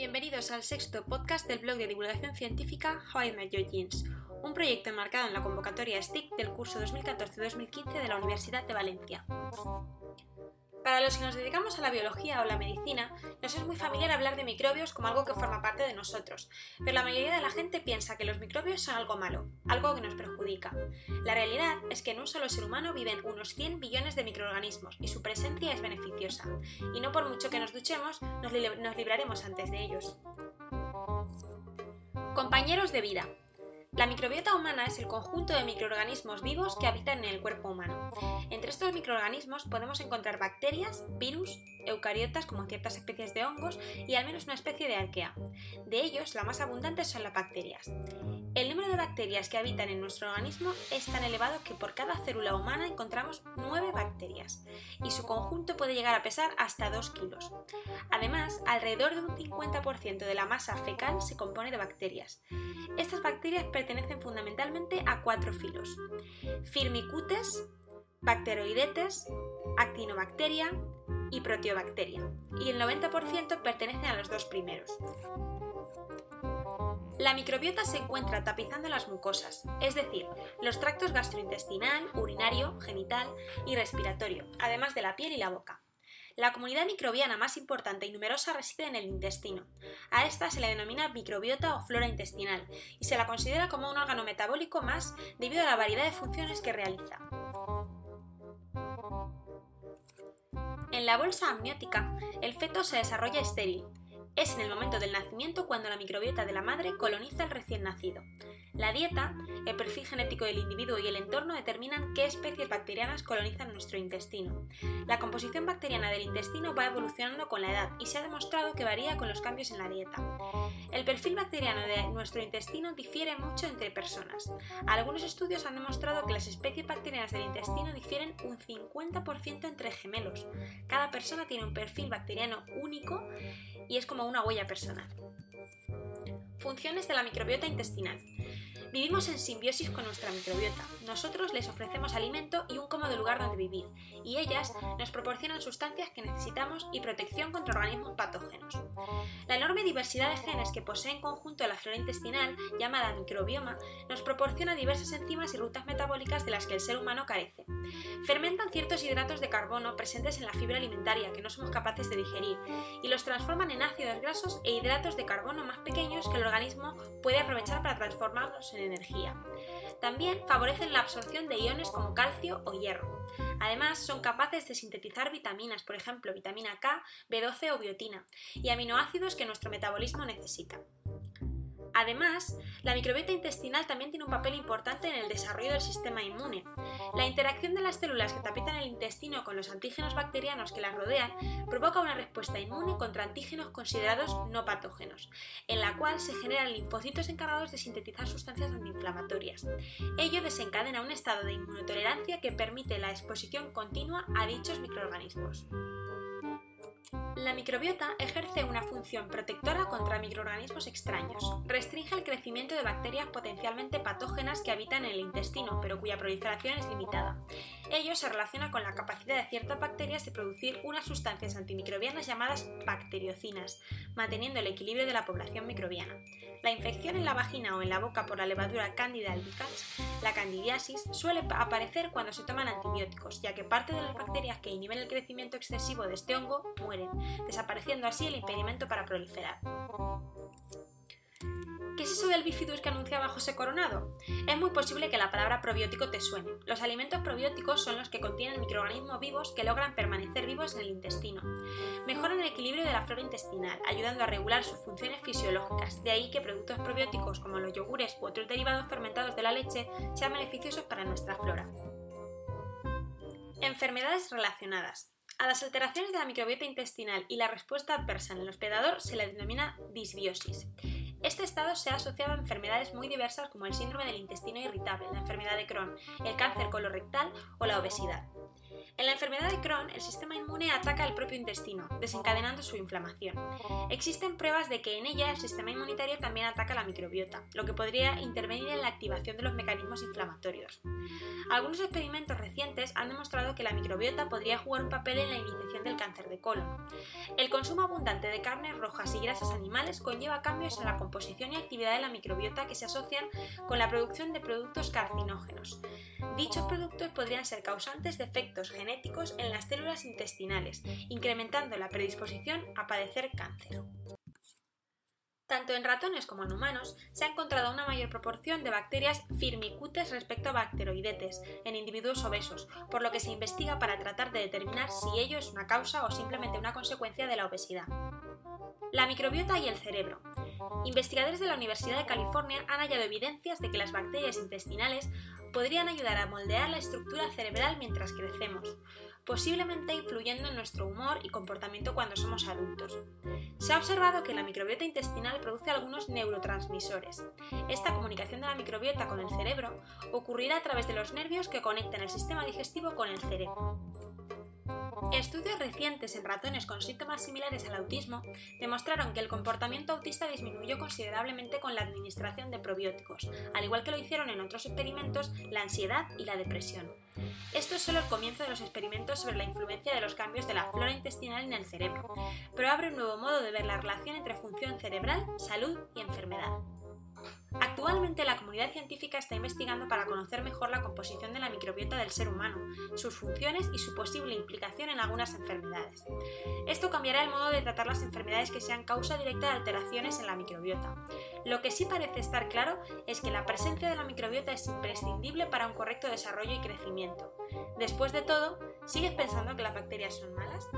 Bienvenidos al sexto podcast del blog de divulgación científica How I Met Your Genes, un proyecto enmarcado en la convocatoria STIC del curso 2014-2015 de la Universidad de Valencia. Para los que nos dedicamos a la biología o la medicina, nos es muy familiar hablar de microbios como algo que forma parte de nosotros, pero la mayoría de la gente piensa que los microbios son algo malo, algo que nos perjudica. La realidad es que en un solo ser humano viven unos 100 billones de microorganismos y su presencia es beneficiosa, y no por mucho que nos duchemos, nos, nos libraremos antes de ellos. Compañeros de vida. La microbiota humana es el conjunto de microorganismos vivos que habitan en el cuerpo humano. Entre estos microorganismos podemos encontrar bacterias, virus, eucariotas como ciertas especies de hongos y al menos una especie de arquea. De ellos, la más abundante son las bacterias. El número de bacterias que habitan en nuestro organismo es tan elevado que por cada célula humana encontramos 9 bacterias y su conjunto puede llegar a pesar hasta 2 kilos. Además, alrededor de un 50% de la masa fecal se compone de bacterias. Estas bacterias pertenecen fundamentalmente a cuatro filos: Firmicutes, Bacteroidetes, Actinobacteria y Proteobacteria, y el 90% pertenecen a los dos primeros. La microbiota se encuentra tapizando las mucosas, es decir, los tractos gastrointestinal, urinario, genital y respiratorio, además de la piel y la boca. La comunidad microbiana más importante y numerosa reside en el intestino. A esta se le denomina microbiota o flora intestinal y se la considera como un órgano metabólico más debido a la variedad de funciones que realiza. En la bolsa amniótica, el feto se desarrolla estéril, es en el momento del nacimiento cuando la microbiota de la madre coloniza al recién nacido. La dieta, el perfil genético del individuo y el entorno determinan qué especies bacterianas colonizan nuestro intestino. La composición bacteriana del intestino va evolucionando con la edad y se ha demostrado que varía con los cambios en la dieta. El perfil bacteriano de nuestro intestino difiere mucho entre personas. Algunos estudios han demostrado que las especies bacterianas del intestino difieren un 50% entre gemelos. Cada persona tiene un perfil bacteriano único y es como una huella personal. Funciones de la microbiota intestinal. Vivimos en simbiosis con nuestra microbiota. Nosotros les ofrecemos alimento y un cómodo lugar donde vivir, y ellas nos proporcionan sustancias que necesitamos y protección contra organismos patógenos. La enorme diversidad de genes que posee en conjunto la flora intestinal, llamada microbioma, nos proporciona diversas enzimas y rutas metabólicas de las que el ser humano carece. Fermentan ciertos hidratos de carbono presentes en la fibra alimentaria que no somos capaces de digerir, y los transforman en ácidos grasos e hidratos de carbono más pequeños que el organismo puede aprovechar para transformarlos en energía. También favorecen la absorción de iones como calcio o hierro. Además, son capaces de sintetizar vitaminas, por ejemplo, vitamina K, B12 o biotina, y aminoácidos que nuestro metabolismo necesita. Además, la microbiota intestinal también tiene un papel importante en el desarrollo del sistema inmune. La interacción de las células que tapizan el intestino con los antígenos bacterianos que las rodean provoca una respuesta inmune contra antígenos considerados no patógenos, en la cual se generan linfocitos encargados de sintetizar sustancias antiinflamatorias. Ello desencadena un estado de inmunotolerancia que permite la exposición continua a dichos microorganismos. La microbiota ejerce una función protectora contra microorganismos extraños. Restringe el crecimiento de bacterias potencialmente patógenas que habitan en el intestino, pero cuya proliferación es limitada. Ello se relaciona con la capacidad de ciertas bacterias de producir unas sustancias antimicrobianas llamadas bacteriocinas, manteniendo el equilibrio de la población microbiana. La infección en la vagina o en la boca por la levadura Candida albicans, la candidiasis, suele aparecer cuando se toman antibióticos, ya que parte de las bacterias que inhiben el crecimiento excesivo de este hongo mueren desapareciendo así el impedimento para proliferar. ¿Qué es eso del bifidus que anunciaba José Coronado? Es muy posible que la palabra probiótico te suene. Los alimentos probióticos son los que contienen microorganismos vivos que logran permanecer vivos en el intestino. Mejoran el equilibrio de la flora intestinal, ayudando a regular sus funciones fisiológicas. De ahí que productos probióticos como los yogures u otros derivados fermentados de la leche sean beneficiosos para nuestra flora. Enfermedades relacionadas. A las alteraciones de la microbiota intestinal y la respuesta adversa en el hospedador se le denomina disbiosis. Este estado se ha asociado a enfermedades muy diversas como el síndrome del intestino irritable, la enfermedad de Crohn, el cáncer colorectal o la obesidad. En la enfermedad de Crohn, el sistema inmune ataca el propio intestino, desencadenando su inflamación. Existen pruebas de que en ella el sistema inmunitario también ataca la microbiota, lo que podría intervenir en la activación de los mecanismos inflamatorios. Algunos experimentos recientes han demostrado que la microbiota podría jugar un papel en la iniciación del cáncer de colon. El consumo abundante de carnes rojas y grasas animales conlleva cambios en la composición y actividad de la microbiota que se asocian con la producción de productos carcinógenos. Dichos productos podrían ser causantes de efectos en las células intestinales, incrementando la predisposición a padecer cáncer. Tanto en ratones como en humanos se ha encontrado una mayor proporción de bacterias firmicutes respecto a bacteroidetes en individuos obesos, por lo que se investiga para tratar de determinar si ello es una causa o simplemente una consecuencia de la obesidad. La microbiota y el cerebro. Investigadores de la Universidad de California han hallado evidencias de que las bacterias intestinales podrían ayudar a moldear la estructura cerebral mientras crecemos, posiblemente influyendo en nuestro humor y comportamiento cuando somos adultos. Se ha observado que la microbiota intestinal produce algunos neurotransmisores. Esta comunicación de la microbiota con el cerebro ocurrirá a través de los nervios que conectan el sistema digestivo con el cerebro. Estudios recientes en ratones con síntomas similares al autismo demostraron que el comportamiento autista disminuyó considerablemente con la administración de probióticos, al igual que lo hicieron en otros experimentos la ansiedad y la depresión. Esto es solo el comienzo de los experimentos sobre la influencia de los cambios de la flora intestinal en el cerebro, pero abre un nuevo modo de ver la relación entre función cerebral, salud y enfermedad. Actualmente la comunidad científica está investigando para conocer mejor la composición de la microbiota del ser humano, sus funciones y su posible implicación en algunas enfermedades. Esto cambiará el modo de tratar las enfermedades que sean causa directa de alteraciones en la microbiota. Lo que sí parece estar claro es que la presencia de la microbiota es imprescindible para un correcto desarrollo y crecimiento. Después de todo, ¿sigues pensando que las bacterias son malas?